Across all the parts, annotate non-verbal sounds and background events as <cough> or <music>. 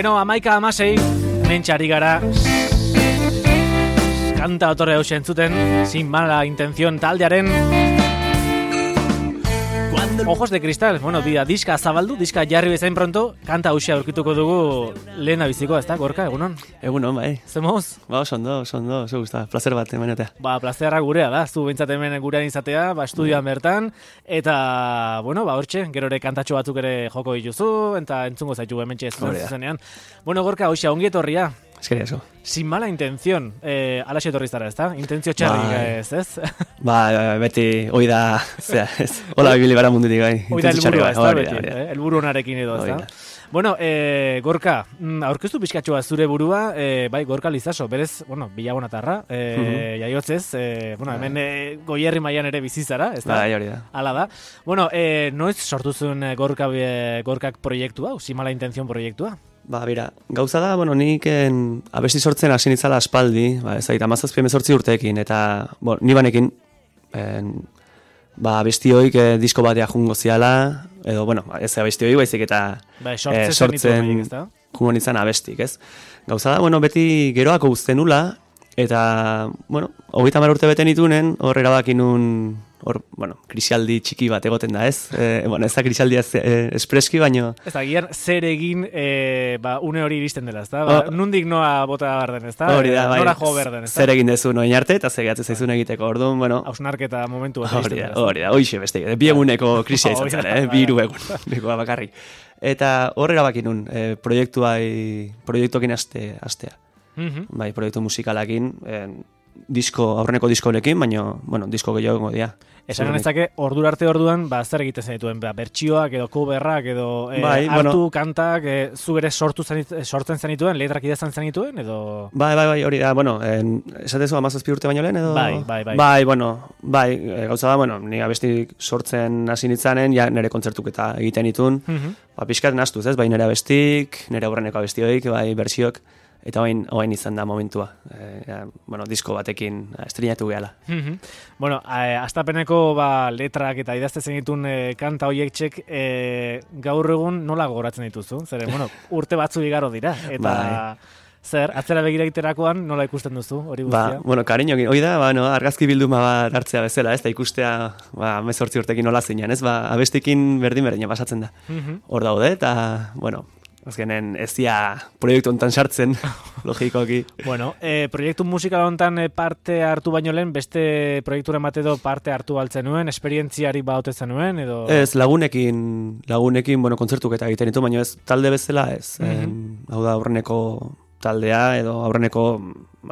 Beno, amaika amasei, mentxari gara. Kanta otorre hau entzuten, sin mala intención taldearen Ojos de cristal, bueno, dira, diska zabaldu, diska jarri bezain pronto, kanta hausia aurkituko dugu lehena biziko, ez da, gorka, egunon? Egunon, bai. Zemoz? Ba, oso ondo, oso ondo, oso gusta, placer bat, emanetea. Ba, plazerra gurea da, zu bintzat hemen gurean izatea, ba, estudioan bertan, eta, bueno, ba, hortxe, gero ere kantatxo batzuk ere joko dituzu, eta entzungo zaitu hemen txez, zenean. Bueno, gorka, hausia, ongi etorria, Eskeria eso. Sin mala intención, eh, ala xe torriztara, ez da? Intentzio txarri, Bai. ez, ez? Ba, beti, hoi da, zera, ez, hola bibili gara mundutik, bai. Hoi da elburua, ez da, beti, eh? elburu honarekin edo, ez da? Bueno, eh, Gorka, mm, aurkeztu pixkatxoa zure burua, eh, bai, Gorka Lizaso, berez, bueno, bilagonatarra, eh, Mhm. jaiotzez, eh, bueno, hemen eh, goierri mailan ere bizizara, ez da? Bai, hori da. Hala da. Bueno, eh, noiz sortu zuen Gorka, eh, Gorkak proiektua, hau, mala intención proiektua? Ba, bera, gauza da, bueno, nik en, abesti sortzen hasi nitzala aspaldi, ba, ez da, amazazpi emezortzi urteekin, eta, bo, ni banekin, en, ba, abesti hoik eh, disko batea jungo ziala, edo, bueno, ez abesti hoik, baizik eta Bai, sortzen eh, zen ditu horiek, ez da? jungo nintzen abestik, ez? Gauza da, bueno, beti geroako guztenula, eta, bueno, hogeita mar urte bete nitunen, hor erabaki nun, hor, bueno, krisialdi txiki bat egoten da, ez? E, bueno, ez da krisialdia ez, e, espreski, baino, Ez da, gian, zer egin eh, ba, une hori iristen dela, ez da? Ba, Oh. nundik noa bota behar den, ez da? hori da, bai, Nora jo behar den, ez da? zer egin dezu noin arte, eta zer gehatzen zaizun egiteko, orduan, bueno, Hausnarketa momentu bat hori da, hori da, hoxe beste, bi eguneko krisia izan zen, eh? bai, bi hiru bai. egun, <laughs> bikoa bakarrik. Eta hor erabaki nun, e, proiektuai, proiektuekin aste, astea. Mhm. bai, proiektu musikalakin, en, disko, aurreneko diskolekin, baino, bueno, disko gehiago gongo dira. Esan genezake, ordura arte orduan, ba, zer egiten zenituen, ba, bertsioak edo coverrak edo eh, Bai, hartu bueno. kantak, eh, zu ere sortu zenit, eh, sortzen zenituen, letrak idazten zenituen, edo... Bai, bai, bai, hori da, bueno, en, esatezu amazazpi urte baino lehen, edo? Bai, bai, bai. Bai, bueno, bai, e, gauza da, bueno, ni abestik sortzen hasi nitzanen, ja nire kontzertuk eta egiten itun, Mhm. ba, pixkat nastuz, ez, bai nire abestik, nire aurreneko abestioik, bai bertsiok, eta oain, oain izan da momentua, e, bueno, disko batekin estrenatu gehala. Mhm. Bueno, eh, astapeneko ba, letrak eta idazte zenitun eh, kanta hoiek txek eh, gaur egun nola gogoratzen dituzu? Zeren, bueno, <laughs> urte batzu igaro dira. Eta Bai. zer, atzera begira egiterakoan nola ikusten duzu hori Ba, guztia? bueno, kariñokin, hoi da, ba, no, argazki bilduma bat hartzea bezala, ez da ikustea, ba, mezortzi urtekin nola zinen, ez, ba, abestikin berdin berdina pasatzen da. Mhm. hor daude, eta, bueno, azkenen ez dia proiektu hontan sartzen, <laughs> logikoki. Bueno, eh, proiektu musikal honetan eh, parte hartu baino lehen, beste proiekturen bat edo parte hartu altzen nuen, esperientziari baute zenuen, edo... Ez, lagunekin, lagunekin, bueno, kontzertuk eta egiten ditu, baina ez talde bezala ez. Mhm. En, hau da aurreneko taldea edo aurreneko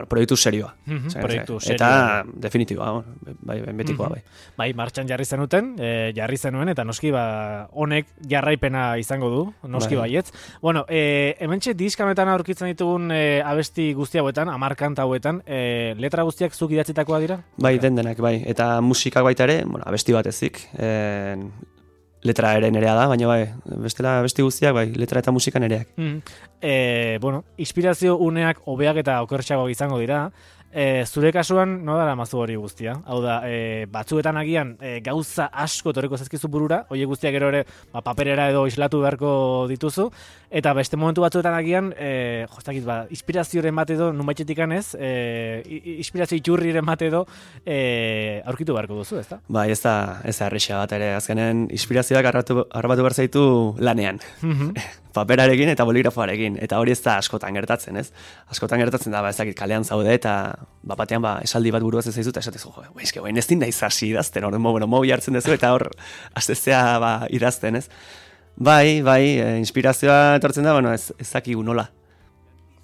proiektu serioa. Mhm, Zer, proiektu serioa. Eta definitiboa, bai, bai, betikoa Mhm. bai. Bai, martxan jarri zenuten, e, jarri zenuen, eta noski ba, honek jarraipena izango du, noski Bai. baietz. Bueno, e, hementxe diskametan aurkitzen ditugun e, abesti guzti hauetan, amar kanta hauetan, e, letra guztiak zuk idatzitakoa dira? Bai, den denak, bai. Eta musikak baita ere, bueno, abesti bat ezik, en, letra ere nerea da, baina bai, bestela abesti guztiak, bai, letra eta musika nereak. Mm. E, bueno, inspirazio uneak hobeak eta okertxago izango dira, E, zure kasuan, no da mazu hori guztia? Hau da, e, batzuetan agian e, gauza asko torreko zaizkizu burura, hori guztiak gero ere ba, paperera edo islatu beharko dituzu, eta beste momentu batzuetan agian, e, jostakit, ba, inspirazioren bat edo, numaitxetik ez, e, inspirazio iturriren bat edo, e, aurkitu beharko duzu, ezta? Bai, ez da, ez da bat ere, azkenen inspirazioak arratu, arrabatu behar zaitu lanean. Mhm. <laughs> Paperarekin eta boligrafoarekin, eta hori ez da askotan gertatzen, ez? Askotan gertatzen da, ba, ez dakit, kalean zaude, eta ba, batean ba, esaldi bat buruaz ez zaizu, eta esatezu, jo, ba, eske, bain ez din naiz hasi idazten, hor, mo, bueno, mobi hartzen duzu, eta hor, aztezea, ba, idazten, ez? Bai, bai, e, inspirazioa etortzen da, bueno, ez, ez dakigu nola.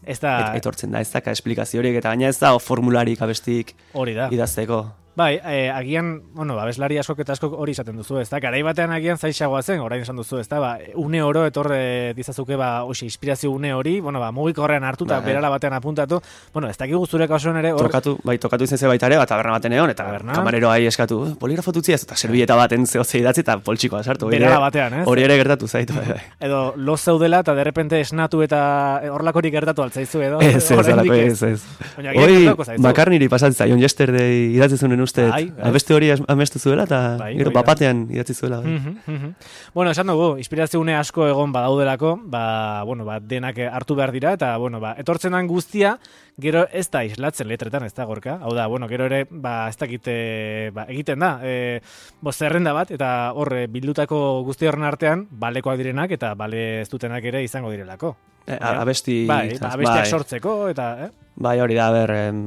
Ez da, Et, etortzen da, ez daka esplikaziorik, eta gaina ez da formularik abestik hori da. idazteko. Bai, eh, agian, bueno, abeslari askok eta askok hori izaten duzu, ez da? Garai batean agian zaisagoa zen, orain esan duzu, ez da? Ba, une oro etorre dizazuke, ba, oxe, inspirazio une hori, bueno, ba, mugik horrean hartu eta Bai. berala batean apuntatu, bueno, ez dakigu zure kasuan ere, hor, Tokatu, bai, tokatu izen ze baita ere, bat taberna baten egon, eta Tabernan. kamareroa eskatu, "Eh, poligrafo tutzi ez, eta servieta baten zehotze idatzi, eta poltsikoa sartu. Berala batean, ez? Hori ere gertatu zaitu, bai, bai. Edo lo zeudela eta derrepente esnatu eta eh, horlakorik gertatu altzaizu edo. Ez, ez, alako ez, ez. Baina agian Hoi, gertatuko zaizu. bakar niri pasatzen zaion, yesterday idatzi zuen uste, Bai, bai. abeste hori amestu zuela, eta Bai, gero bapatean idatzi zuela. bai. Mhm, mhm. Bueno, esan dugu, inspirazione asko egon badaudelako, ba, bueno, ba, denak eh, hartu behar dira, eta, bueno, ba, etortzen den guztia, gero ez da islatzen letretan, ez da, gorka? Hau da, bueno, gero ere, ba, ez dakit, eh, ba, egiten da, e, bo, zerrenda bat, eta horre, bildutako guzti horren artean, balekoak direnak, eta bale ez dutenak ere izango direlako. Eh, a- abesti... Bai, eta- abestiak bai. sortzeko, eta, eh? Bai, hori da, ber, em,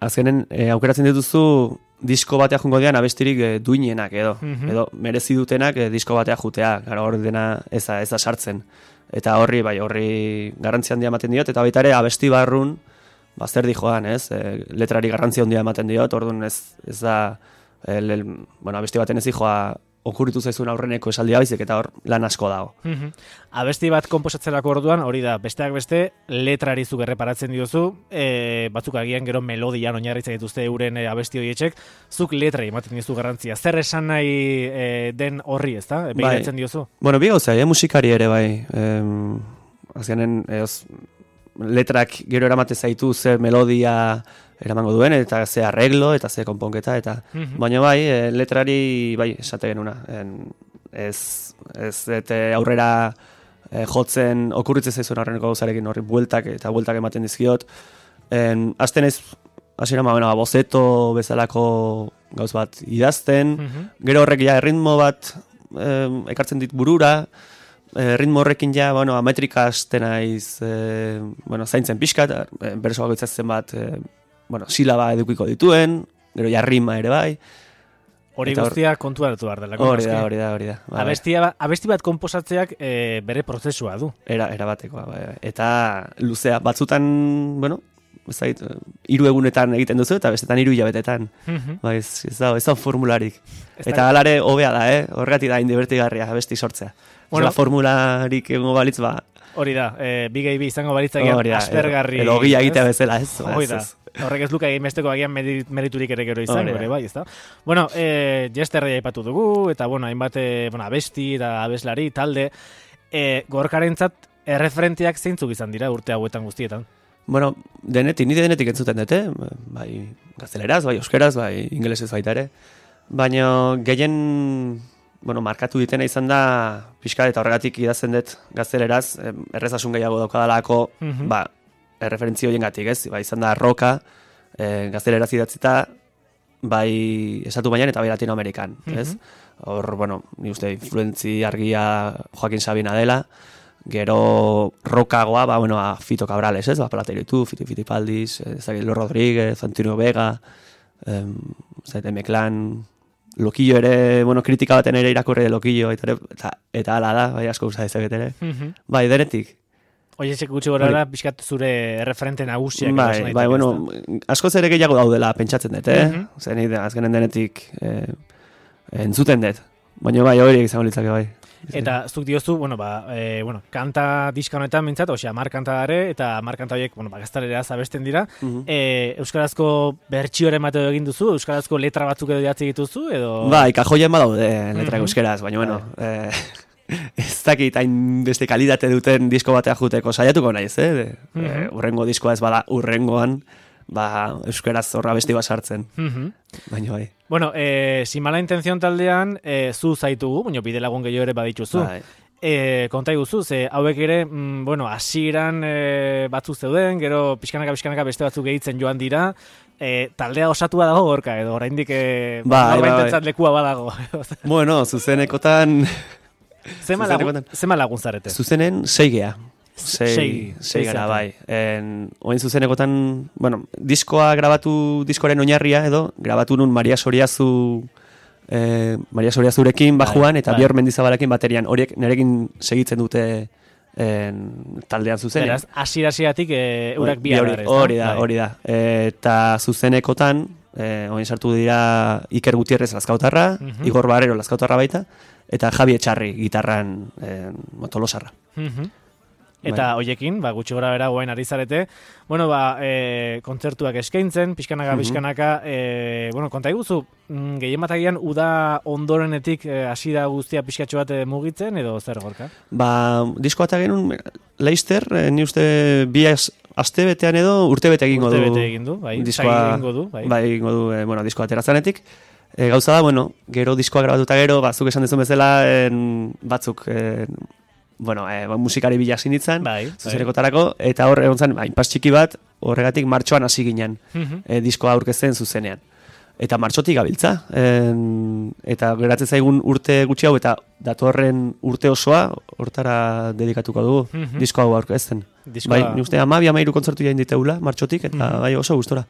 azkenen e, aukeratzen dituzu disko batea jungo dian abestirik e, duinenak edo, Mhm. edo merezi dutenak e, disko batea jutea, gara hor dena ez da, ez da sartzen. Eta horri, bai, horri garrantzi handia ematen diot, eta baita ere abesti barrun, ba, zer di joan, ez? E, letrari garrantzi handia ematen diot, orduan ez, ez da, el, el, bueno, abesti baten ez dijoa okurritu zaizun aurreneko esaldia baizik, eta hor lan asko dago. Mhm. Abesti bat komposatzerako orduan, hori da, besteak beste, letrari zuk erreparatzen diozu, e, batzuk agian gero melodian oinarritzen dituzte euren e, abesti horietxek, zuk letrari ematen diozu garrantzia. Zer esan nahi e, den horri, ezta? Bai. Begiratzen diozu? Bueno, bi gauza, eh, musikari ere bai. Em, azkenen, eoz, letrak gero eramate zaitu ze melodia eramango duen, eta ze arreglo, eta ze konponketa, eta... Mhm. Baina bai, eh, letrari, bai, esate genuna. En, ez, ez, eta aurrera eh, jotzen okurritzen zaizun aurreneko gauzarekin horri bueltak eta bueltak ematen dizkiot. En, azten ez, hasiera ma, bueno, bozeto bezalako gauz bat idazten, Mhm. Gero horrek ja erritmo bat em, ekartzen dit burura, e, ritmo horrekin ja, bueno, ametrika hasten naiz, e, bueno, zaintzen pixka, eta e, berso bakoitzatzen bat, e, bueno, silaba edukiko dituen, gero ja rima ere bai, Hori guztia kontu hartu behar delako. hori da, hori da, hori da. Ba, bai. Abestia, ba- abesti bat komposatzeak e, bere prozesua du. Era, erabatekoa, bai, bai. Eta luzea, batzutan, bueno, ez dakit, eh, hiru egunetan egiten duzu, eta bestetan hiru hilabetetan. Bai, ez, ez da, ez da formularik. Ez Eta alare hobea da, eh? Horregatik da indibertigarria abesti sortzea. Bueno. Bueno, formularik egongo balitz, ba, Hori da, e, bi gehi bi izango balitzagian hori da, aspergarri. Edo ez? egitea bezala, ez? Ba, ez, da. ez. Horrek ez luka egin besteko agian meri- meriturik ere gero izango Hori bai, ezta? Bueno, eh Jesterrei aipatu dugu eta bueno, hainbat eh, bueno, abesti eta abeslari talde eh gorkarentzat erreferenteak zeintzuk izan dira urte hauetan guztietan. Bueno, denetik, nire denetik entzuten dute, bai gazteleraz, bai euskeraz, bai ingelesez baita ere. Baina gehien, bueno, markatu ditena izan da, pixka eta horregatik idazten dut gazteleraz, errezasun gehiago daukadalako, Mhm. ba, erreferentzi horien gatik, ez? Ba, izan da roka, e, gazteleraz idatzita, bai esatu baian eta bai Latinoamerikan, ez? Hor, bueno, ni uste influentzi argia Joaquin Sabina dela, gero rokagoa, ba, bueno, a Fito Cabrales, ez? Ba, Platero itu, Fiti Fitipaldis, eh, ezagik, Lo Rodríguez, Antonio Vega, em, zaite Meklan, Lokillo ere, bueno, kritika baten ere irakurri Lokillo, eta, eta, eta ala da, bai asko usa ezaget ere. Mhm. Bai, denetik. Oie, txek gutxi gora da, pixkat zure referente nagusiak. Bai, bai, bueno, askoz ere gehiago daudela pentsatzen dut, eh? Mhm. Zer ni azkenen denetik eh, entzuten dut. Baina bai, horiek izango litzake bai. Eta zuk diozu, bueno, ba, e, bueno, kanta diska honetan mintzat, osea, mar kanta dare, eta mar kanta horiek, bueno, ba, gaztaleraz abesten dira. Mhm. E, Euskarazko bertsioren bat egin duzu, Euskarazko letra batzuk edo idatzi dituzu, edo... Bai, kajoien badaude letra Mhm. euskeraz, baina bueno, eh, <laughs> ez dakit hain beste kalidate duten disko batea juteko saiatuko naiz, eh? De, Mhm. eh, urrengo diskoa ez bada urrengoan, ba, euskeraz horra besti bat sartzen, Mhm. baina bai. Bueno, e, sin mala intención taldean, e, zu zaitugu, baina bide lagun gehiago ere badituzu. Bai. E, konta iguzu, ze hauek ere, mm, bueno, hasieran e, batzuk zeuden, gero pixkanaka pixkanaka beste batzuk gehitzen joan dira, e, taldea osatua dago gorka, edo oraindik e, Bai, bai, norbait lekua badago. Bueno, zuzenekotan, zema, Zuzenekotan- lagun, zema lagun zarete? zuzenen seigea. Sei, Sei- gara, bai. En, oin zuzenekotan, bueno, diskoa grabatu, diskoaren oinarria edo, grabatu nun Maria Soriazu, eh, Maria Soriazurekin bajuan, Bai, eta bai. Bior Mendizabalekin baterian, horiek nerekin segitzen dute en, taldean zuzenean. Beraz, hasiera-hasieratik e, eurak bi Bai, hori, ezta? hori da, Bai. hori da. Eta zuzenekotan, eh, oin sartu dira Iker Gutierrez lazkautarra, Mhm. Igor Barrero lazkautarra baita, eta Javi Etxarri gitarran eh, tolosarra. Mhm. Eta hoiekin, ba, gutxi gora bera guain ari zarete, bueno, ba, e, kontzertuak eskaintzen, pixkanaka, Mhm. pixkanaka, e, bueno, konta iguzu, mm, gehien bat uda ondorenetik e, hasi da guztia pixkatxo bat e, mugitzen, edo zer gorka? Ba, disko eta genuen, Leister, eh, ni uste bi aste betean edo urte bete egingo Urte du. bete egin du, bai, Diskoa, egingo du, bai. bai, egingo du, eh, bueno, diskoa aterazanetik. E, gauza da, bueno, gero diskoa grabatuta gero, batzuk esan dezun bezala, en, batzuk, en, bueno, e, musikari bila hasi nintzen, Bai, zuzenekotarako, eta hor egon zen, ba, inpas txiki bat, horregatik martxoan hasi ginen, Mhm. e, diskoa aurkezten zuzenean. Eta martxotik gabiltza, en, eta geratzen zaigun urte gutxi hau, eta datorren urte osoa, hortara dedikatuko dugu, Mhm. disko hau aurkezten. Diskoa- Bai, ni uste ama bi amairu kontzertu jain diteula, martxotik, eta Mhm. bai oso gustora.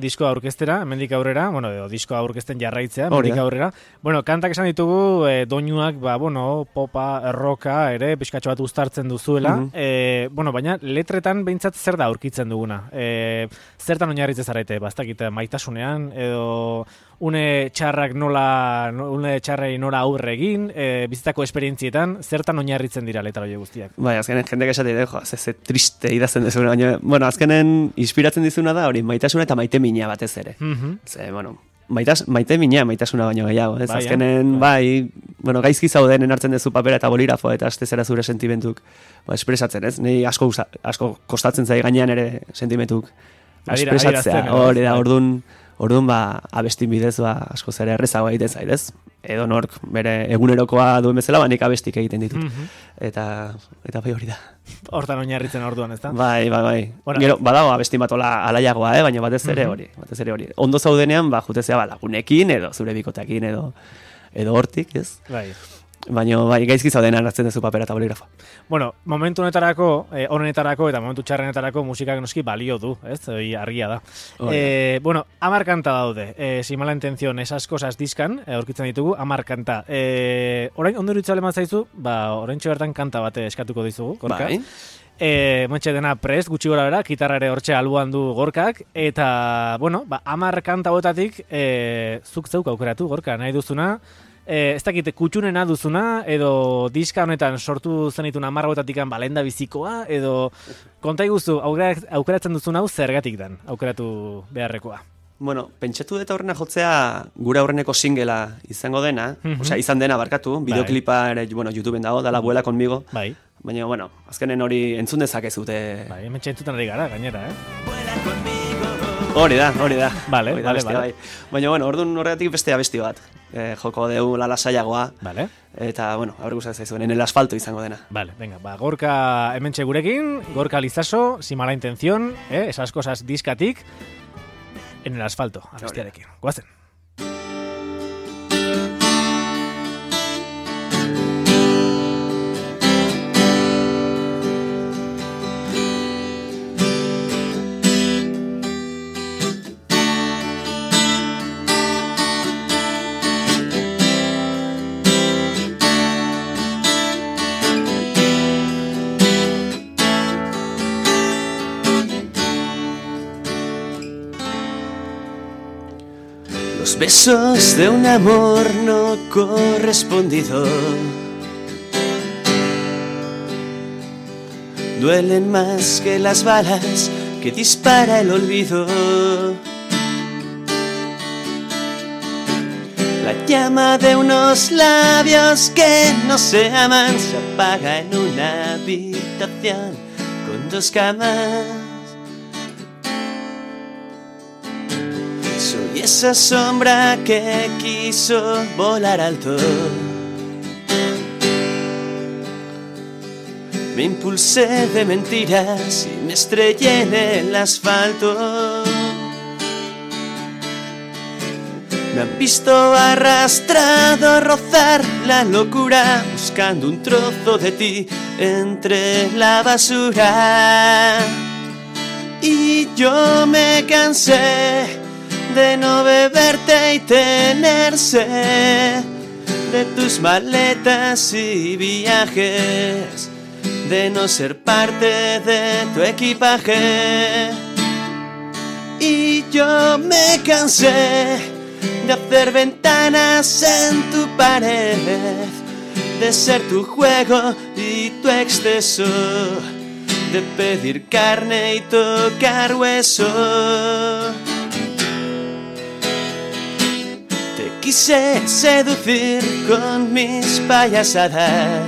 Diskoa aurkeztera, hemendik aurrera, bueno, edo diskoa aurkezten jarraitzea, hemendik aurrera. Bueno, kantak esan ditugu, e, doinuak, ba, bueno, popa, erroka, ere, pixkatxo bat uztartzen duzuela. Mhm. e, bueno, baina letretan behintzat zer da aurkitzen duguna? E, zertan oinarritzen zarete, bastakite, maitasunean, edo une txarrak nola, no- une txarrei nola aurre egin, e, bizitzako esperientzietan, zertan oinarritzen dira letra horiek guztiak? Bai, azkenen jendek esate de, jo, ze, ze triste idazten dezuna, baina, bueno, azkenen inspiratzen dizuna da, hori, maitasuna eta maite mina batez ere. Mhm. Ze, bueno, maitas, maite mina, maitasuna baino gehiago, ez? Bai, eh? azkenen, bai, bueno, gaizki zauden hartzen duzu papera eta bolirafo eta aste zera zure sentimentuk, ba, espresatzen, ez? Nei asko, usa- asko kostatzen zai gainean ere sentimentuk espresatzea, adierazten, hori da, bai. Orduan ba abestin bidez ba asko zere errezago egiten zaidez. Edo nork bere egunerokoa duen bezala ba nik abestik egiten ditut. Mhm. Eta eta bai hori da. Hortan oinarritzen orduan, ezta? Bai, bai, bai. Bueno, Gero badago abesti bat ola alaiagoa, eh, baina batez ere Mhm. hori, batez ere hori. Ondo zaudenean ba jutezea ba lagunekin edo zure bikotekin edo edo hortik, ez? Bai. Baina bai gaizki zaudenean hartzen duzu papera eta boligrafoa. Bueno, momentu honetarako, eh, honetarako eta momentu txarrenetarako musikak noski balio du, ez? Hori argia da. Hori. Eh, bueno, amar kanta daude. Eh, si mala intención, esas cosas diskan, eh, aurkitzen ditugu, amar kanta. Eh, orain, ondo iruditzen zaizu, ba, orain bertan kanta bate eskatuko dizugu, gorka. Bai. E, montxe dena prest, gutxi gora bera, gitarra ere hortxe alboan du gorkak, eta, bueno, ba, amar kanta botatik, e, zuk zeuk aukeratu gorka, nahi duzuna, e, ez dakit, kutxunena duzuna, edo diska honetan sortu zenitun amar botatik balenda bizikoa, edo konta iguzu, aukera- aukeratzen duzun hau zergatik dan, aukeratu beharrekoa. Bueno, pentsatu dut aurrena jotzea gure aurreneko singela izango dena, Mhm. osea, izan dena barkatu, bideoklipa ere, bueno, YouTubeen dago, dala buela conmigo, Bai, baina, bueno, azkenen hori entzun dezakezute. bai, hemen txentutan ari gara, gainera, eh? Hori da, hori da. Vale, Hori da vale, bestia, vale. bai. Baina, bueno, orduan horregatik beste abesti bat. E, joko deu lalasaiagoa, Vale. eta, bueno, aurre gustatzen zaizuen, en el asfalto izango dena. Vale, venga, ba, gorka hementxe gurekin, gorka lizaso, sin mala intención, eh, esas cosas diskatik, en el asfalto, abestiarekin. Guazen. Los besos de un amor no correspondido duelen más que las balas que dispara el olvido. La llama de unos labios que no se aman se apaga en una habitación con dos camas. Esa sombra que quiso volar alto. Me impulsé de mentiras y me estrellé en el asfalto. Me han visto arrastrado rozar la locura, buscando un trozo de ti entre la basura. Y yo me cansé de no beberte y tener sed de tus maletas y viajes, de no ser parte de tu equipaje. Y yo me cansé de hacer ventanas en tu pared, de ser tu juego y tu exceso, de pedir carne y tocar hueso. Quise seducir con mis payasadas.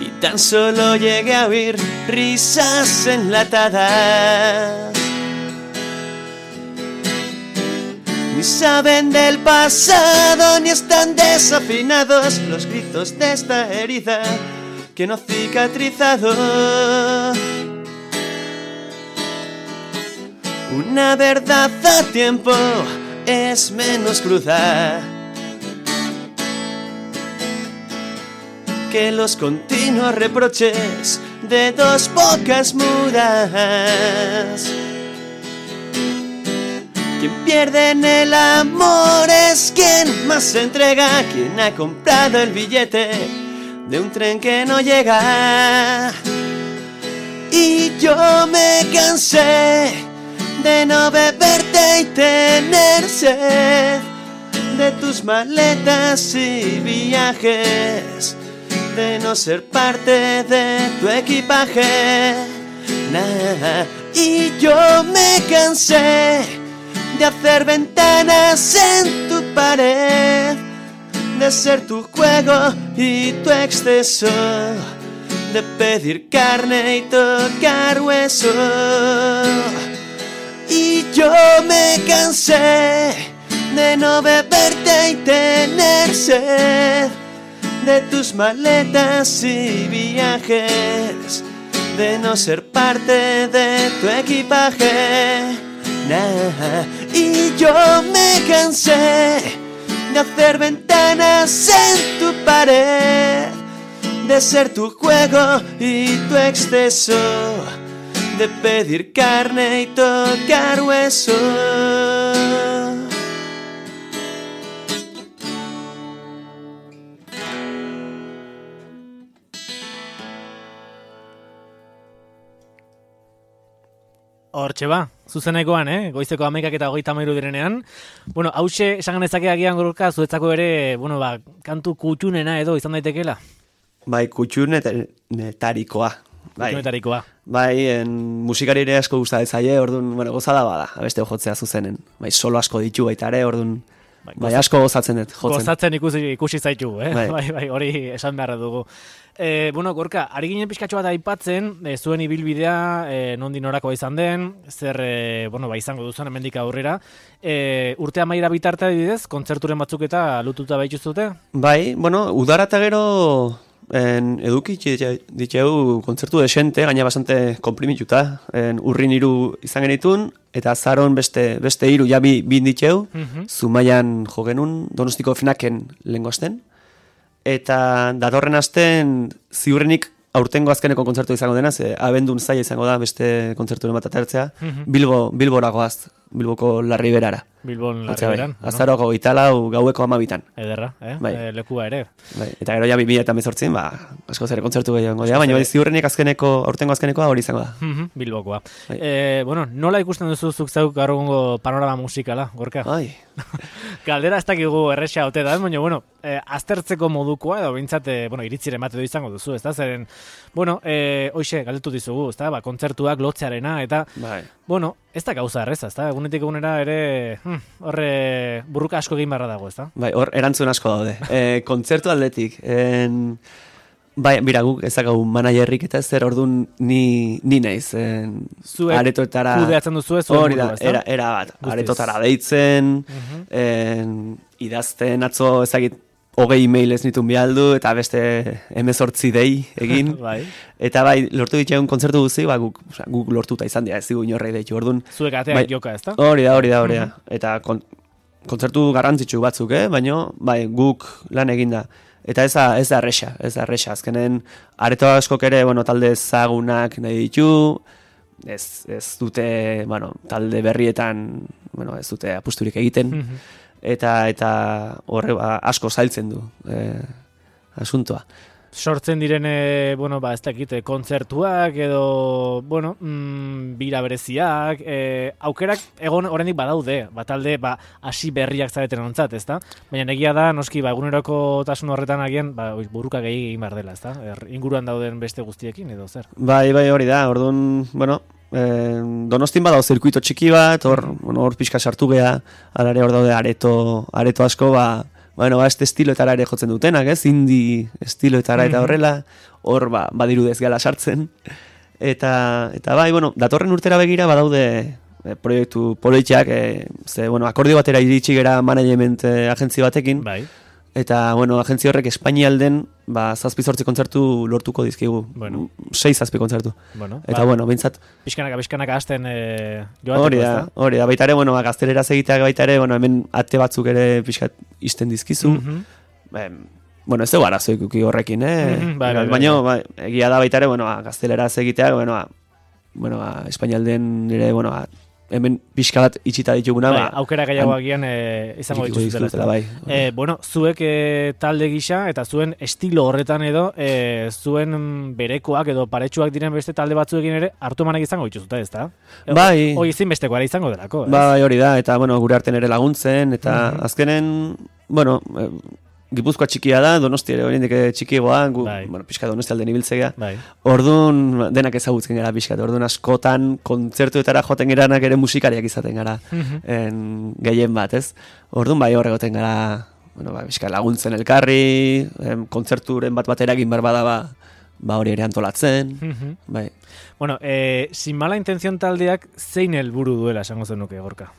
Y Tan solo llegué a oír risas enlatadas. Ni saben del pasado, ni están desafinados los gritos de esta herida que no cicatrizado. Una verdad a tiempo es menos cruda que los continuos reproches de dos bocas mudas. Quien pierde en el amor es quien más se entrega, quien ha comprado el billete de un tren que no llega. Y yo me cansé de no beberte y tener sed de tus maletas y viajes de no ser parte de tu equipaje. Nah. Y yo me cansé de hacer ventanas en tu pared, de ser tu juego y tu exceso, de pedir carne y tocar hueso. Y yo me cansé de no beberte y tener sed de tus maletas y viajes, de no ser parte de tu equipaje. Nah. Y yo me cansé de hacer ventanas en tu pared, de ser tu juego y tu exceso, de pedir carne y tocar hueso. Hortxe ba, zuzenekoan, eh? goizeko amekak eta goita mairu direnean. Bueno, hause, esan ganezake agian gorka, zuetzako ere, bueno, ba, kantu kutxunena edo izan daitekela. Bai, kutxunetarikoa. Bai, Kutxunetarikoa. Bai en, musikari ere asko gusta zaie, orduan, bueno, gozada bada, abeste jotzea zuzenen. Bai, solo asko ditu baita ere, orduan, Bai, bai, asko gozatzen dut, jotzen. Gozatzen ikusi, ikusi zaitu, eh? Bai. <laughs> Bai, bai, hori esan beharra dugu. E, bueno, Gorka, ari ginen pixkatxo bat aipatzen, e, zuen ibilbidea, e, nondi norakoa izan den, zer, e, bueno, ba, izango duzuen hemendik aurrera. E, urte amaira bitarte adibidez, kontzerturen batzuk eta lututa baituzute? Bai, bueno, udara eta gero en, eduki ditxeu kontzertu desente, gaina bastante komprimituta. En, urrin hiru izan genitun, eta zaron beste, beste hiru ja bi, bin ditxeu, Mhm. Zumaian jo genuen, donostiko finaken lehengo asten. Eta datorren asten ziurrenik aurtengo azkeneko kontzertu izango dena, ze abendun zaila izango da beste kontzerturen bat atertzea. Mhm. Bilbo, Bilbora goaz, Bilboko larri berara. Bilbon bai, larri beran. Azaroko italau gaueko amabitan. Ederra, eh? Bai. E, lekua ere. Bai, eta gero ja 2000 eta mezortzin, ba, asko zer kontzertu gehiago dira, baina bai, ziurrenik azkeneko, aurtengo azkenekoa hori izango da. Mhm, Bilbokoa. Bai. E, bueno, nola ikusten duzu zuk zauk gaur panorama musikala, Gorka? Ai, <laughs> Galdera ez dakigu erresa ote da, baina, bueno, e, aztertzeko modukoa, edo bintzat, e, bueno, iritzire emate du izango duzu, ez da, zeren, bueno, e, hoxe, galdetu dizugu, ez da, ba, kontzertuak lotzearena, eta, bai. bueno, ez da gauza erreza, ez da, egunetik egunera ere, hm, horre, burruka asko egin barra dago, ez da? Bai, hor erantzun asko daude. E, kontzertu aldetik, en, bai, bira guk ezakagu manajerrik eta zer ordun ni, ni naiz. En, Zuek aretoetara... Kudeatzen duzu ez, Hori da, da? era, era bat, Guztiz. aretotara deitzen, Mhm. en, idazten atzo ezagit hogei mail ez nitun bialdu, eta beste emezortzi dei egin. <laughs> bai. Eta bai, lortu ditxegun kontzertu guzti, ba, guk, osea, guk lortuta izan dira, ez digu inorrei deitu, orduan, Zuek ateak Bai. joka, ez da? Hori da, hori da, hori da. Eta kon, kontzertu garrantzitsu batzuk, eh? baina bai, guk lan eginda. Eta ez da, ez da erresa, ez da erresa. Azkenen, areto askok ere, bueno, talde zagunak nahi ditu, ez, ez dute, bueno, talde berrietan, bueno, ez dute apusturik egiten, Mhm. eta eta horre ba, asko zailtzen du eh, asuntoa. Sortzen diren, e, bueno, ba, ez dakit, e, kontzertuak edo, bueno, mm, bira bereziak, e, aukerak egon oraindik badaude, batalde, ba, hasi berriak zareten ontzat, ez da? Baina egia da, noski, ba, eguneroko tasun horretan agian, ba, buruka gehi egin behar dela, ez da? Er, inguruan dauden beste guztiekin, edo zer? Bai, bai, hori da, orduan, bueno, eh, donostin badao zirkuito txiki bat, hor, bueno, hor pixka sartu geha, alare hor daude areto, areto asko, ba, bueno, ba, este estiloetara ere jotzen dutenak, ez, indi estiloetara eta Mhm. horrela, hor ba, badirudez gala sartzen. Eta, eta bai, bueno, datorren urtera begira badaude e, proiektu politiak, e, ze, bueno, akordio batera iritsi gera management e, agentzi batekin, Bai. Eta, bueno, agentzi horrek Espainialden, ba, zazpi zortzi kontzertu lortuko dizkigu. Bueno. Sei zazpi kontzertu. Bueno, Eta, ba, bueno, bintzat, pixkanaka, pixkanaka hasten e, joateko, hori da, hori da, baita ere, bueno, ba, gaztelera egiteak baita ere, bueno, hemen ate batzuk ere pixkat izten dizkizu. Mhm. Em, bueno, ez dugu arazoik uki horrekin, eh? Mhm, bai, bai, bai, Baina, bai, egia da baita ere, bueno, ba, gaztelera egiteak, bueno, ba, bueno, ba, Espainialden nire, bueno, ba, hemen pixka bat itxita dituguna, Bai, ba, aukera gehiago agian e, izango irikiko dituzutela. bai. E, bueno, zuek e, talde gisa eta zuen estilo horretan edo e, zuen mm, berekoak edo paretsuak diren beste talde batzuekin ere hartu emanak izango dituzuta, ezta? E, Bai. Hoi ezin bestekoa izango delako, ez? Bai, hori da, eta, bueno, gure arten ere laguntzen, eta Mhm. azkenen, bueno, Gipuzkoa txikia da, Donosti ere oraindik txikiagoa, gu, Bai. bueno, pixka Donosti alden ibiltzea. Bai. Orduan denak ezagutzen gara pixkat, orduan askotan kontzertuetara joten geranak ere musikariak izaten gara, Mhm. en, gehien bat, ez? Orduan bai horregoten gara, bueno, ba, pixka laguntzen elkarri, em, kontzerturen bat batera egin behar bada, ba, ba hori ere antolatzen, Mhm. bai. Bueno, e, sin mala intención taldeak zein helburu duela esango zenuke gorka?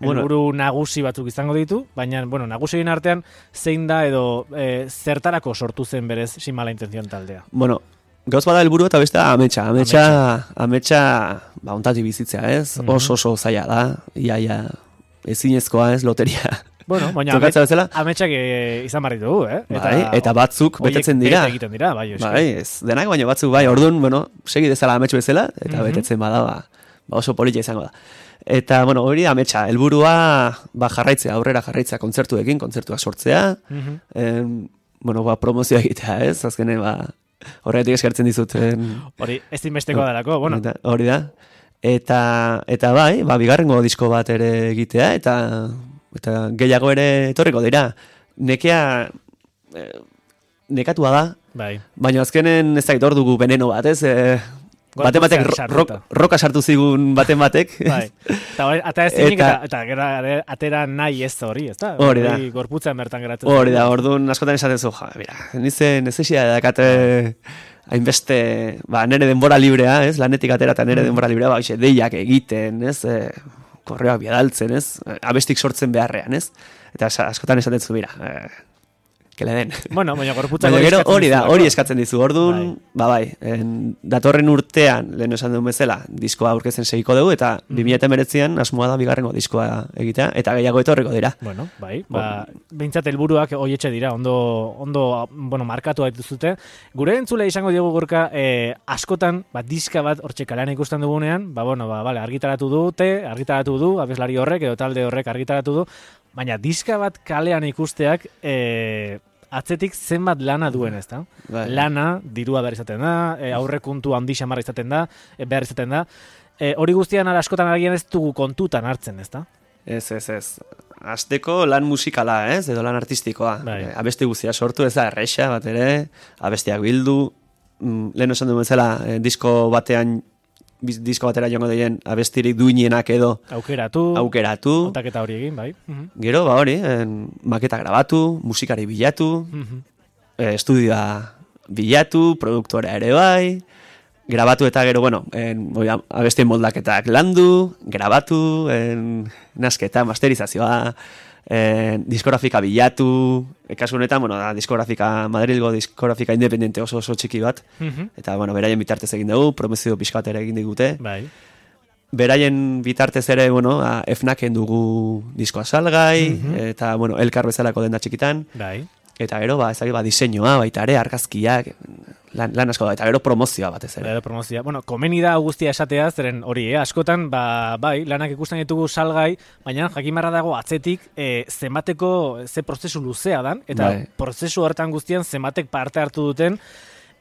Bueno. Helburu nagusi batzuk izango ditu, baina, bueno, nagusien artean zein da edo e, zertarako sortu zen berez sin mala intención taldea. Bueno, gauz bada helburu eta beste ametsa, ametsa, ametsa, ba, ontati bizitzea, ez? Mhm. Oso oso zaila da, ia, ia, ezinezkoa, ez, loteria. Bueno, <laughs> baina ametsak e, izan barri dugu, eh? Bai, eta batzuk betetzen dira. bete egiten dira, bai. Bai, ez, denak baino batzuk bai, orduan, bueno, segi dezala ametsu bezala, eta Mhm. betetzen bada, ba, ba oso polita izango da. Eta, bueno, hori da ametsa, helburua ba, jarraitzea, aurrera jarraitzea kontzertuekin, kontzertuak sortzea, Mhm. em, bueno, ba, promozioa egitea, ez, azkenen, ba, horregatik eskertzen dizut. em, Hori, ez dinbesteko dalako, bueno, hori da. Eta, eta bai, ba, bigarrengo disko bat ere egitea, eta, eta gehiago ere etorriko dira. Nekea, eh, nekatua da, bai. Baina azkenen ez hor dugu veneno bat, ez? E, baten batek ro, roka sartu zigun baten batek. <laughs> Bai. Eta hori, ez zinik, Eta- eta, eta, atera nahi ez hori, ez da? Hori da. Gorputzen bertan geratzen. Hori da, orduan askotan esaten zu, ja, mira, nize nezesia dakate hainbeste, ba, nere denbora librea, ez? Lanetik atera eta Mm. nere denbora librea, ba, hoxe, deiak egiten, ez? E, korreoak biadaltzen, ez? Abestik sortzen beharrean, ez? Eta askotan esaten zu, mira, e, kele den. Bueno, baina gorputzak Baina gero hori da, hori eskatzen dizu. Orduan, ba bai, en, datorren urtean, lehen esan duen bezala, diskoa aurkezen segiko dugu, eta Mhm. 2019an asmoa da bigarrengo diskoa egitea, eta gehiago etorriko dira. Bueno, bai, ba, behintzat helburuak hoietxe dira, ondo, ondo bueno, markatu dituzute. Gure entzule izango diogu gorka, eh, askotan, ba, diska bat hortxe kalean ikusten dugunean, ba, bueno, ba, vale, argitaratu dute, argitaratu du, abeslari horrek edo talde horrek argitaratu du, baina diska bat kalean ikusteak, eh, atzetik zenbat lana duen, ezta? Bai. Lana, dirua behar izaten da, e, aurrekuntu handi xamarra izaten da, e, behar izaten da. E, hori guztian ara askotan agian ez dugu kontutan hartzen, ezta? Ez, ez, ez. Azteko lan musikala, ez? Edo lan artistikoa. Bai. Eh, abesti guztia sortu ez da erresa bat ere, abestiak bildu, mm, lehen esan duen bezala, eh, disko batean, disko batera joango dien abestirik duinenak edo Aukeratu, aukeratu. kontaketa hori egin, bai. Mhm. Gero, ba hori, en, maketa grabatu, musikari bilatu, Mhm. e, estudioa bilatu, produktorea ere bai, grabatu eta gero, bueno, en, oi, abestien moldaketak landu, grabatu, en, nasketa, masterizazioa, en, diskografika bilatu, e, kasu honetan, bueno, da, diskografika, Madrilgo diskografika independente oso oso txiki bat, Mhm. eta, bueno, beraien bitartez egin dugu, promesio pixka bat ere egin digute, Bai. beraien bitartez ere, bueno, a, efnaken dugu diskoa salgai, Mhm. eta, bueno, elkar bezalako denda txikitan, Bai. eta gero, ba, ezagik, ba, diseinua, baita ere, argazkiak, lan, lan asko da, eta gero promozioa batez ere. Edo promozioa. Bueno, komeni da guztia esatea, zeren hori, eh? askotan, ba, bai, lanak ikusten ditugu salgai, baina jakimarra dago atzetik e, zenbateko ze prozesu luzea dan, eta Bai. prozesu hortan guztian zenbatek parte hartu duten,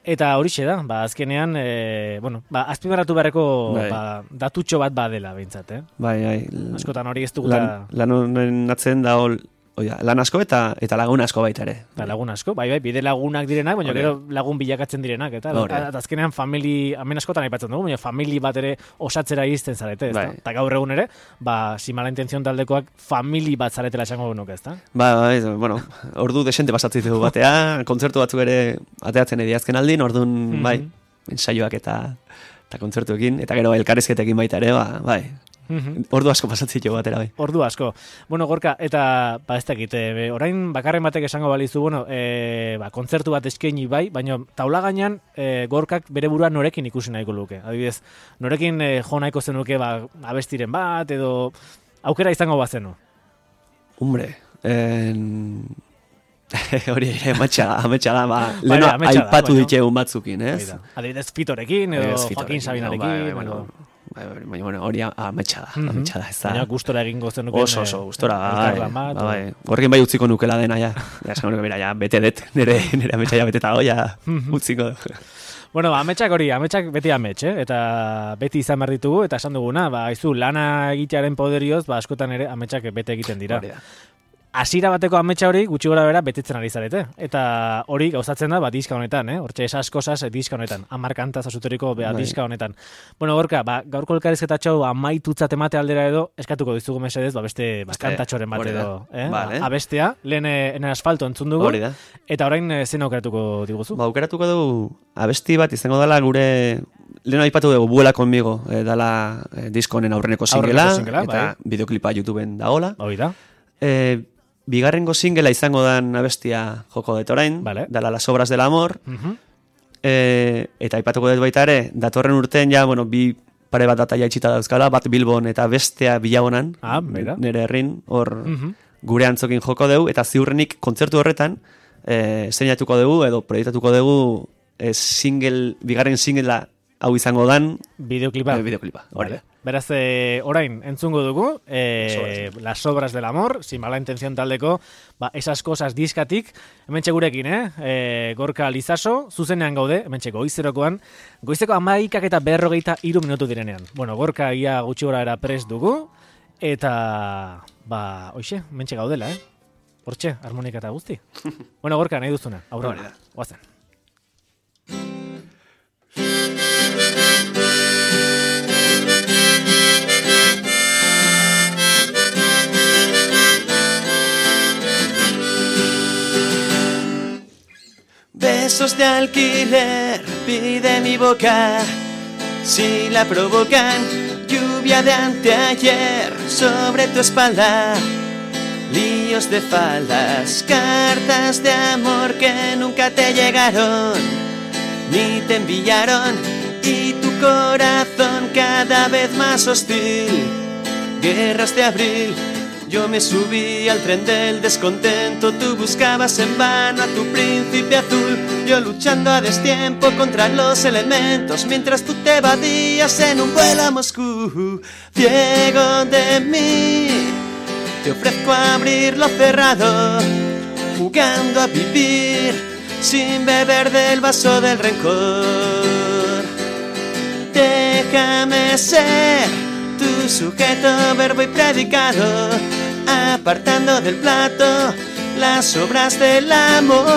Eta horixe da, ba, azkenean, e, bueno, ba, azpimarratu beharreko Bai. ba, datutxo bat badela behintzat, eh? Bai, bai. Askotan hori ez dugu Lan, lan honen atzen da hol, oida, lan asko eta eta lagun asko baita ere. Eta lagun asko, bai, bai, bide lagunak direnak, baina gero lagun bilakatzen direnak, eta azkenean famili, hemen askotan aipatzen dugu, baina famili bat ere osatzera izten zarete, ezta? Bai. Eta gaur egun ere, ba, si mala intenzion taldekoak famili bat zaretela esango genuke, ezta? Ba, bai, bueno, ordu desente pasatzen dugu batea, <laughs> kontzertu batzuk ere ateatzen edi azken aldin, orduan, Mhm. bai, ensaioak eta eta kontzertuekin, eta gero elkarrizketekin baita ere, ba, bai, Mhm. ordu asko pasatzen dugu batera, bai. Ordu asko. Bueno, gorka, eta, ba, ez dakit, e, orain bakarren batek esango balizu, bueno, e, ba, kontzertu bat eskaini bai, baina taula gainean e, gorkak bere burua norekin ikusi nahiko luke. Adibidez, norekin e, jo nahiko zenuke, ba, abestiren bat, edo aukera izango bazenu. Hombre, en... <laughs> hori ere ametsa da, ba, da, aipatu ditxegun batzukin, ez? Adibidez, Fitorekin, edo Joaquin Sabinarekin, bai, edo... bueno, baina, bueno, hori ametsa da, Mhm. ametsa da, ez da. Baina gustora egingo zenuken... Oso, oso, eh, gustora, bai, bai, bai. Horrekin bai utziko nukela dena, ja. Ja, esango nuke, mira, ja, bete det, nire, nire ametsa ja beteta goia, Mhm. utziko. Bueno, ametsak hori, ametsak beti amets, eh? eta beti izan behar ditugu, eta esan duguna, ba, aizu, lana egitearen poderioz, ba, askotan ere ametsak bete egiten dira. Hori. Hasiera bateko ametsa hori gutxi gora bera betetzen ari zarete. Eta hori gauzatzen da, ba, diska honetan, eh? Hortxe esas cosas eh, diska honetan. Amar kantaz azuteriko bea Bai. diska honetan. Bueno, gorka, ba, gaurko elkarrizketatxo amaitutzat emate aldera edo, eskatuko dizugu mesedez, ba, beste ba, kantatxoren bat edo. Eh? Vale. Ba, abestea, lehen eh, en asfalto entzun dugu. Hori da. Eta orain eh, zen aukeratuko diguzu. Ba, aukeratuko dugu abesti bat izango dela gure lehen aipatu dugu Buela conmigo eh, dala eh, disko honen aurreneko singela, Aurreneko singela, eta bai. bideoklipa YouTubeen dagola. Hori da. Eh, bigarrengo singela izango dan abestia joko dut orain, Vale. dala Las obras del amor, Mhm. eh, eta aipatuko dut baita ere, datorren urtean ja, bueno, bi pare bat data jaitxita dauzkala, bat Bilbon eta bestea bilagonan, Ah, mira. nire herrin, hor Mhm. gure antzokin joko dugu, eta ziurrenik kontzertu horretan, eh, zeinatuko dugu, edo proiektatuko dugu, eh, single, bigarren singela hau izango dan, Bideoklipa. eh, bideoklipa. Hori da. Beraz, eh, orain, entzungo dugu, Sobras. Las obras del amor, sin mala intención taldeko, ba, esas cosas diskatik, hemen gurekin, eh? eh? Gorka Lizaso, zuzenean gaude, hemen goizerokoan, goizeko amaikak eta berrogeita iru minutu direnean. Bueno, Gorka ia gutxi gora era prest dugu, eta, ba, hoxe, hemen gaudela, eh? Hortxe, harmonika eta guzti. <laughs> bueno, Gorka, nahi duzuna, aurrera, da. Besos de alquiler pide mi boca. Si la provocan lluvia de anteayer sobre tu espalda. Líos de faldas, cartas de amor que nunca te llegaron Ni te enviaron. Y tu corazón cada vez más hostil Guerras de abril yo me subí al tren del descontento, tú buscabas en vano a tu príncipe azul, yo luchando a destiempo contra los elementos, mientras tú te evadías en un vuelo a Moscú, ciego de mí. Te ofrezco abrir lo cerrado, jugando a vivir, sin beber del vaso del rencor. Déjame ser tu sujeto, verbo y predicado, apartando del plato las obras del amor.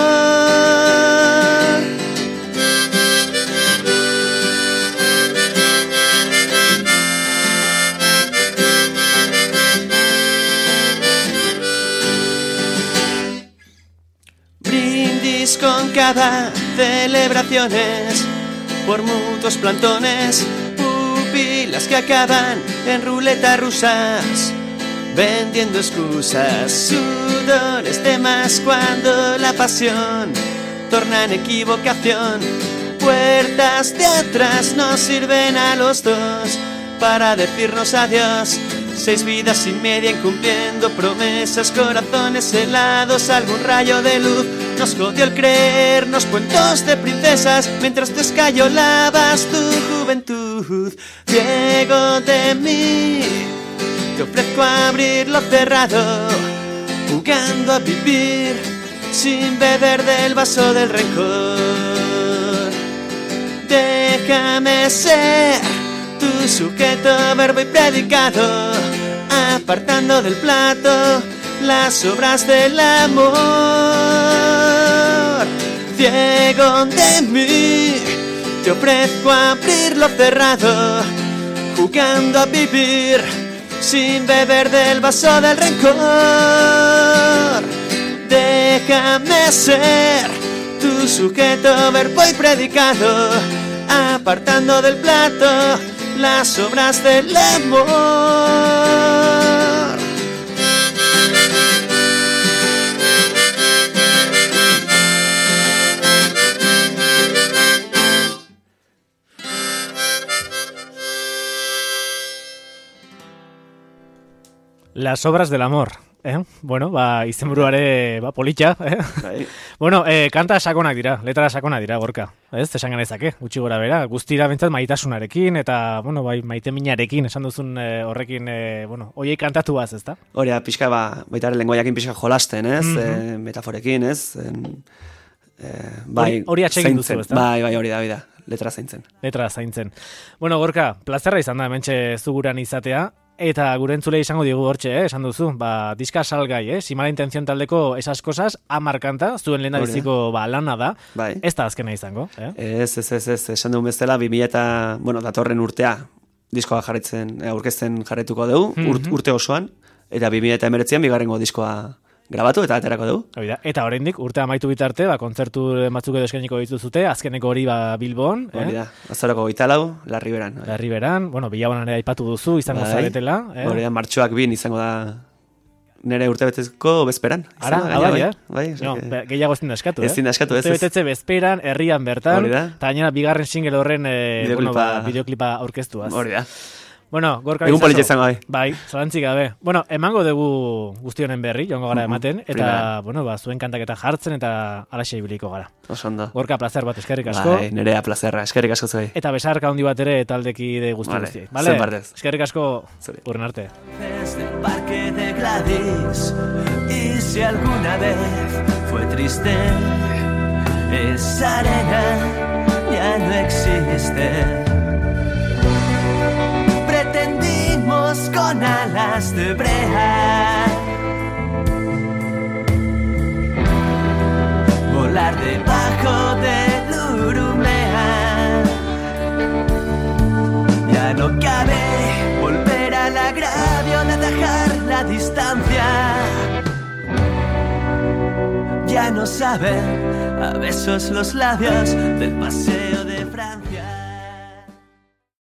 Brindis con cada celebraciones por mutuos plantones, pupilas que acaban en ruleta rusas, vendiendo excusas, sudores de más cuando la pasión torna en equivocación. Puertas de atrás nos sirven a los dos para decirnos adiós. Seis vidas y media incumpliendo promesas, corazones helados, algún rayo de luz. Nos jodió el creernos cuentos de princesas mientras te escayolabas tu juventud. Ciego de mí, te ofrezco abrir lo cerrado, jugando a vivir sin beber del vaso del rencor. Déjame ser tu sujeto, verbo y predicado, apartando del plato las obras del amor. Ciego de mí, te ofrezco abrir lo cerrado, jugando a vivir sin beber del vaso del rencor. Déjame ser tu sujeto, verbo y predicado, apartando del plato las obras del amor. Las obras del amor. Eh? Bueno, ba, izenburuare ba, politxa. Eh? Bai. <laughs> bueno, eh, kanta sakonak dira, letra sakonak dira, gorka. Ez, esan ganezake, gutxi gora bera. Guztira bentsat maitasunarekin, eta, bueno, bai, maite minarekin, esan duzun eh, horrekin, eh, bueno, oiei kantatu baz, ez da? Horia, pixka, ba, baita ere lengoiakin pixka jolasten, ez? Mm -hmm. metaforekin, ez? En, eh, bai, hori atxegin duzu, ez da? Bai, bai, hori da, da letra zaintzen. Letra zaintzen. Bueno, Gorka, plazerra izan da, mentxe zuguran izatea, Eta gure entzule izango digu hortxe, eh? esan duzu, ba, diska salgai, eh? si mala intención taldeko esas cosas, amarkanta, zuen lehen biziko ba, lana da, bai. ez da azkena izango. Eh? Ez, ez, ez, ez, esan dugu bezala, 2000 eta, bueno, datorren urtea, diskoa jarretzen, aurkezten jarretuko dugu, mm urte osoan, eta 2000 eta emeretzean, bigarrengo diskoa grabatu eta aterako dugu. Oida, eta oraindik urte amaitu bitarte, ba, kontzertu batzuk edo eskainiko dituzute, azkeneko hori ba, Bilbon. Eh? Hori da, azarako lau, Larriberan. Larriberan, bueno, bilabonan ere aipatu duzu, izango bai. zaretela. Eh? Hori da, martxoak bin izango da nere urte betezko bezperan. Ara, bai, bai, eh? bai, no, que... gehiago ezin da eskatu, eh? Ezin da eskatu, ez. Urte betetze bezperan, herrian bertan, eta gainera bigarren single horren eh, bueno, ba, videoklipa aurkeztuaz. Hori da. Bueno, gorka Egun politxe zango, bai. Bai, zalantzik gabe. Bueno, emango dugu guztionen berri, joango gara ematen, eta, bueno, ba, zuen kantaketa jartzen, eta alaxe ibiliko gara. Osondo. Gorka, placer bat, eskerrik asko. Bai, nerea plazerra, eskerrik asko zuei. Eta besarka handi bat ere taldeki de guzti vale. guzti. Vale, partez. Eskerrik asko, urren arte. parque de Gladys, y si alguna vez fue triste, esa arena ya no existe. Con alas de brea. Volar debajo del Urumea. Ya no cabe volver al agravio de dejar la distancia. Ya no saben a besos los labios del paseo de Francia.